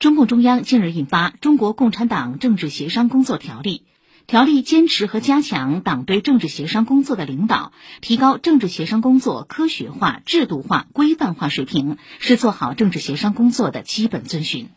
中共中央近日印发中国共产党政治协商工作条例条例坚持和加强党对政治协商工作的领导提高政治协商工作科学化制度化规范化水平是做好政治协商工作的基本遵循。